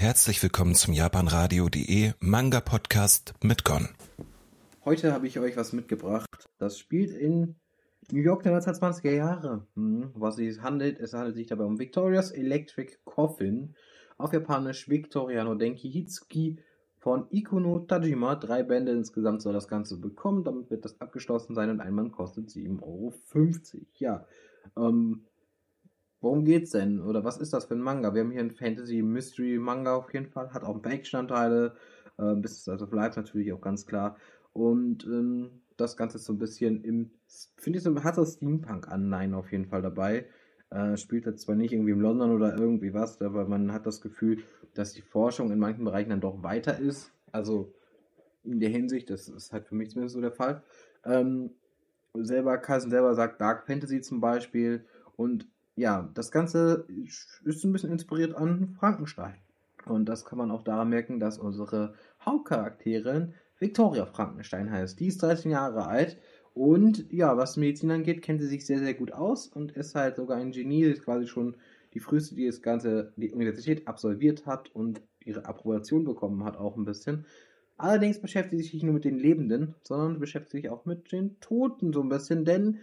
Herzlich willkommen zum japanradio.de Manga Podcast mit Gon. Heute habe ich euch was mitgebracht. Das spielt in New York der 1920er Jahre. Hm, was es handelt, es handelt sich dabei um Victoria's Electric Coffin. Auf Japanisch Victoria no Denki Hitsuki von Ikono Tajima. Drei Bände insgesamt soll das Ganze bekommen. Damit wird das abgeschlossen sein und ein Mann kostet 7,50 Euro. Ja, ähm, worum geht's denn? Oder was ist das für ein Manga? Wir haben hier einen Fantasy-Mystery-Manga auf jeden Fall. Hat auch ein paar Eckstandteile. Äh, bis also Live natürlich auch ganz klar. Und ähm, das Ganze ist so ein bisschen im, finde ich, so, hat so Steampunk-Anleihen auf jeden Fall dabei. Äh, spielt jetzt zwar nicht irgendwie in London oder irgendwie was, aber man hat das Gefühl, dass die Forschung in manchen Bereichen dann doch weiter ist. Also in der Hinsicht, das ist halt für mich zumindest so der Fall. Ähm, selber, Carlsen selber sagt Dark Fantasy zum Beispiel. Und ja, das Ganze ist ein bisschen inspiriert an Frankenstein. Und das kann man auch daran merken, dass unsere Hauptcharakterin Victoria Frankenstein heißt. Die ist 13 Jahre alt und ja, was Medizin angeht, kennt sie sich sehr, sehr gut aus und ist halt sogar ein Genie, ist quasi schon die früheste, die das Ganze, die Universität absolviert hat und ihre Approbation bekommen hat, auch ein bisschen. Allerdings beschäftigt sie sich nicht nur mit den Lebenden, sondern beschäftigt sich auch mit den Toten so ein bisschen, denn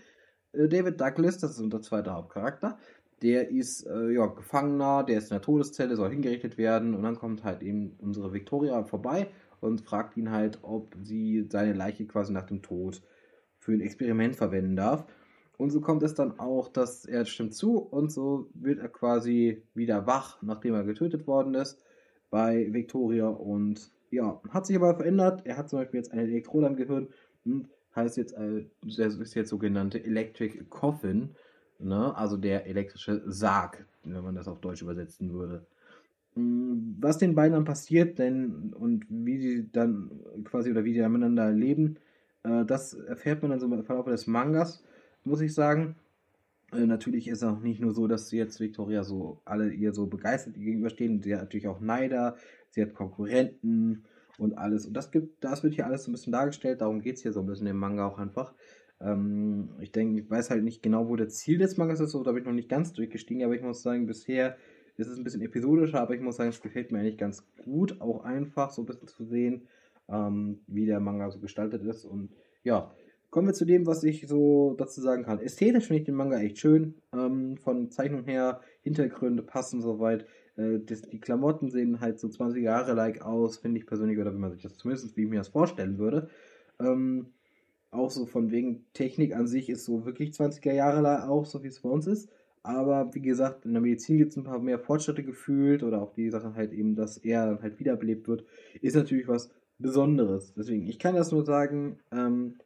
David Douglas, das ist unser zweiter Hauptcharakter, der ist äh, ja, Gefangener, der ist in der Todeszelle, soll hingerichtet werden und dann kommt halt eben unsere Victoria vorbei und fragt ihn halt, ob sie seine Leiche quasi nach dem Tod für ein Experiment verwenden darf. Und so kommt es dann auch, dass er stimmt zu und so wird er quasi wieder wach, nachdem er getötet worden ist bei Victoria und ja, hat sich aber verändert. Er hat zum Beispiel jetzt eine Elektrode am Gehirn und heißt jetzt, äh, ist jetzt sogenannte Electric Coffin, ne? also der elektrische Sarg, wenn man das auf Deutsch übersetzen würde. Mm, was den beiden dann passiert, denn und wie sie dann quasi oder wie die miteinander leben, äh, das erfährt man dann so im Verlauf des Mangas, muss ich sagen. Äh, natürlich ist es auch nicht nur so, dass jetzt Victoria so alle ihr so begeistert gegenüberstehen. Sie hat natürlich auch Neider, sie hat Konkurrenten und alles. Und das gibt, das wird hier alles so ein bisschen dargestellt. Darum geht es hier so ein bisschen im Manga auch einfach. Ähm, ich denke, ich weiß halt nicht genau, wo das Ziel des Mangas ist, so da bin ich noch nicht ganz durchgestiegen, aber ich muss sagen, bisher ist es ein bisschen episodischer, aber ich muss sagen, es gefällt mir eigentlich ganz gut, auch einfach so ein bisschen zu sehen, ähm, wie der Manga so gestaltet ist. Und ja, kommen wir zu dem, was ich so dazu sagen kann. Ästhetisch finde ich den Manga echt schön. Ähm, von Zeichnung her, Hintergründe passen soweit. Äh, das, die Klamotten sehen halt so 20 Jahre like aus, finde ich persönlich, oder wie man sich das zumindest, wie ich mir das vorstellen würde. Ähm, auch so von wegen Technik an sich ist so wirklich 20er Jahre auch, so wie es bei uns ist. Aber wie gesagt, in der Medizin gibt es ein paar mehr Fortschritte gefühlt oder auch die Sache halt eben, dass er dann halt wiederbelebt wird, ist natürlich was Besonderes. Deswegen, ich kann das nur sagen, ähm,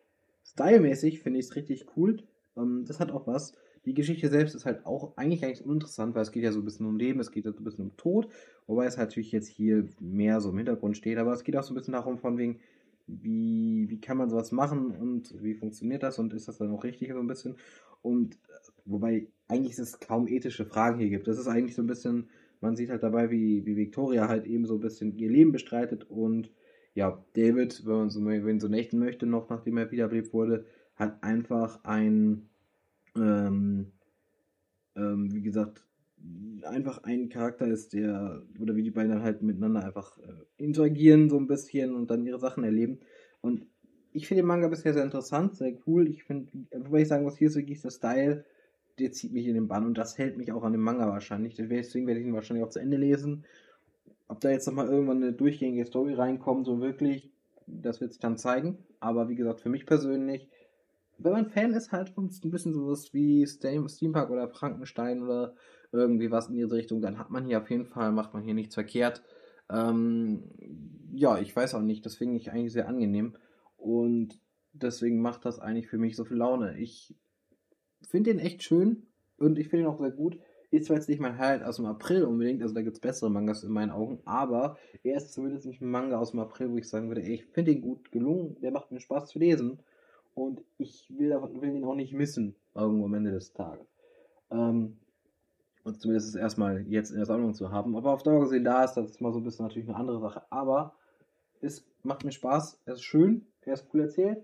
stylmäßig finde ich es richtig cool. Ähm, das hat auch was. Die Geschichte selbst ist halt auch eigentlich eigentlich uninteressant, weil es geht ja so ein bisschen um Leben, es geht so ein bisschen um Tod, wobei es natürlich jetzt hier mehr so im Hintergrund steht, aber es geht auch so ein bisschen darum, von wegen, wie, wie kann man sowas machen und wie funktioniert das und ist das dann auch richtig so ein bisschen. Und wobei eigentlich es kaum ethische Fragen hier gibt. Das ist eigentlich so ein bisschen, man sieht halt dabei, wie, wie Victoria halt eben so ein bisschen ihr Leben bestreitet und ja, David, wenn man so, wenn so nächten möchte, noch nachdem er wiederbelebt wurde, hat einfach ein, ähm, ähm, wie gesagt, einfach ein Charakter ist, der, oder wie die beiden dann halt miteinander einfach äh, interagieren so ein bisschen und dann ihre Sachen erleben. Und ich finde den Manga bisher sehr interessant, sehr cool. Ich finde, wobei ich sagen muss, hier ist wirklich der Style, der zieht mich in den Bann und das hält mich auch an dem Manga wahrscheinlich. Deswegen werde ich ihn wahrscheinlich auch zu Ende lesen. Ob da jetzt nochmal irgendwann eine durchgängige Story reinkommt, so wirklich, das wird sich dann zeigen. Aber wie gesagt, für mich persönlich, wenn man Fan ist halt von ein bisschen sowas wie Steampunk oder Frankenstein oder irgendwie was in diese Richtung, dann hat man hier auf jeden Fall, macht man hier nichts verkehrt. Ähm, ja, ich weiß auch nicht, das finde ich eigentlich sehr angenehm. Und deswegen macht das eigentlich für mich so viel Laune. Ich finde den echt schön und ich finde ihn auch sehr gut. Ist zwar jetzt nicht mein Highlight aus dem April unbedingt, also da gibt es bessere Mangas in meinen Augen, aber er ist zumindest nicht ein Manga aus dem April, wo ich sagen würde, ey, ich finde ihn gut gelungen, der macht mir Spaß zu lesen und ich will, will ihn auch nicht missen, irgendwo am Ende des Tages. Ähm, und zumindest ist erstmal jetzt in der Sammlung zu haben. Aber auf Dauer gesehen, da ist das mal so ein bisschen natürlich eine andere Sache. Aber es macht mir Spaß, er ist schön, er ist cool erzählt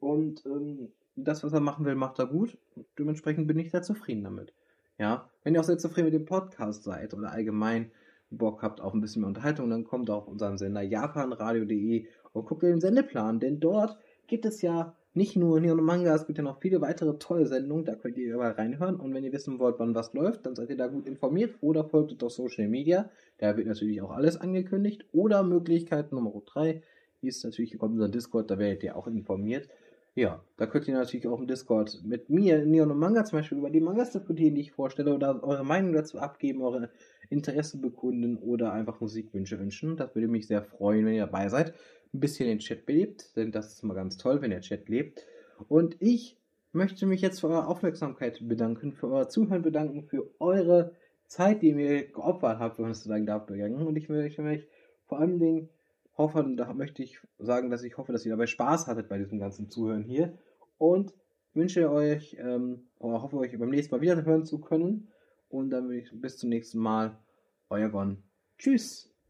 und ähm, das, was er machen will, macht er gut. Dementsprechend bin ich sehr zufrieden damit. Ja, wenn ihr auch sehr zufrieden mit dem Podcast seid oder allgemein Bock habt auf ein bisschen mehr Unterhaltung, dann kommt auf unseren Sender japanradio.de und guckt den Sendeplan, denn dort gibt es ja nicht nur Neon Manga, es gibt ja noch viele weitere tolle Sendungen, da könnt ihr überall reinhören. Und wenn ihr wissen wollt, wann was läuft, dann seid ihr da gut informiert oder folgt uns auf Social Media. Da wird natürlich auch alles angekündigt. Oder Möglichkeit Nummer 3 ist natürlich, kommt unser Discord, da werdet ihr auch informiert. Ja, da könnt ihr natürlich auch im Discord mit mir, Neon und Manga zum Beispiel, über die Mangas diskutieren, die ich vorstelle, oder eure Meinung dazu abgeben, eure Interessen bekunden oder einfach Musikwünsche wünschen. Das würde mich sehr freuen, wenn ihr dabei seid ein bisschen den Chat belebt, denn das ist immer ganz toll, wenn der Chat lebt. Und ich möchte mich jetzt für eure Aufmerksamkeit bedanken, für euer Zuhören bedanken, für eure Zeit, die ihr mir geopfert habt, wenn man es so sagen darf, begangen. Und ich möchte mich vor allem Dingen hoffen, da möchte ich sagen, dass ich hoffe, dass ihr dabei Spaß hattet bei diesem ganzen Zuhören hier. Und wünsche euch, ähm, oder hoffe euch beim nächsten Mal wieder hören zu können. Und dann würde ich bis zum nächsten Mal. Euer Gon. Tschüss.